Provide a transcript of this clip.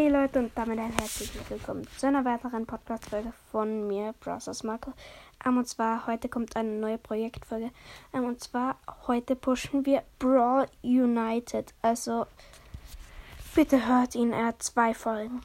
Hey Leute und damit ein herzliches Willkommen zu einer weiteren Podcast-Folge von mir, Browsers Marco. Um, und zwar heute kommt eine neue Projektfolge. Um, und zwar heute pushen wir Brawl United. Also bitte hört ihn, er hat zwei Folgen.